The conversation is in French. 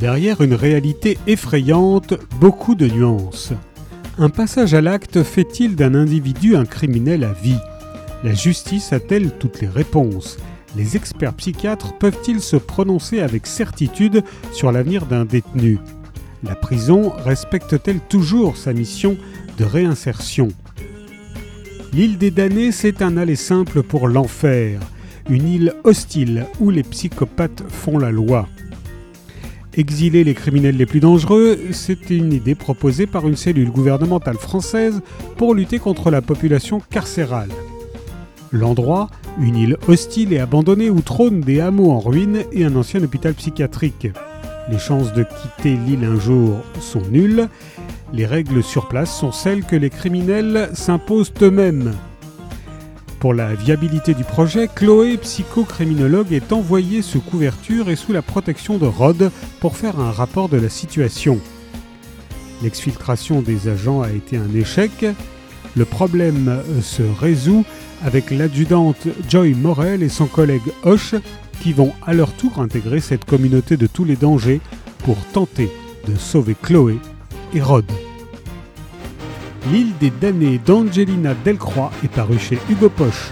Derrière une réalité effrayante, beaucoup de nuances. Un passage à l'acte fait-il d'un individu un criminel à vie? La justice a-t-elle toutes les réponses? Les experts psychiatres peuvent-ils se prononcer avec certitude sur l'avenir d'un détenu? La prison respecte-t-elle toujours sa mission de réinsertion? L'île des damnés, c'est un aller simple pour l'enfer, une île hostile où les psychopathes font la loi. Exiler les criminels les plus dangereux, c'est une idée proposée par une cellule gouvernementale française pour lutter contre la population carcérale. L'endroit, une île hostile et abandonnée où trônent des hameaux en ruine et un ancien hôpital psychiatrique. Les chances de quitter l'île un jour sont nulles les règles sur place sont celles que les criminels s'imposent eux-mêmes. Pour la viabilité du projet, Chloé, psychocriminologue, est envoyée sous couverture et sous la protection de Rod pour faire un rapport de la situation. L'exfiltration des agents a été un échec. Le problème se résout avec l'adjudante Joy Morel et son collègue Hoche qui vont à leur tour intégrer cette communauté de tous les dangers pour tenter de sauver Chloé Hérode. L'île des damnés d'Angelina Delcroix est parue chez Hugo Poche.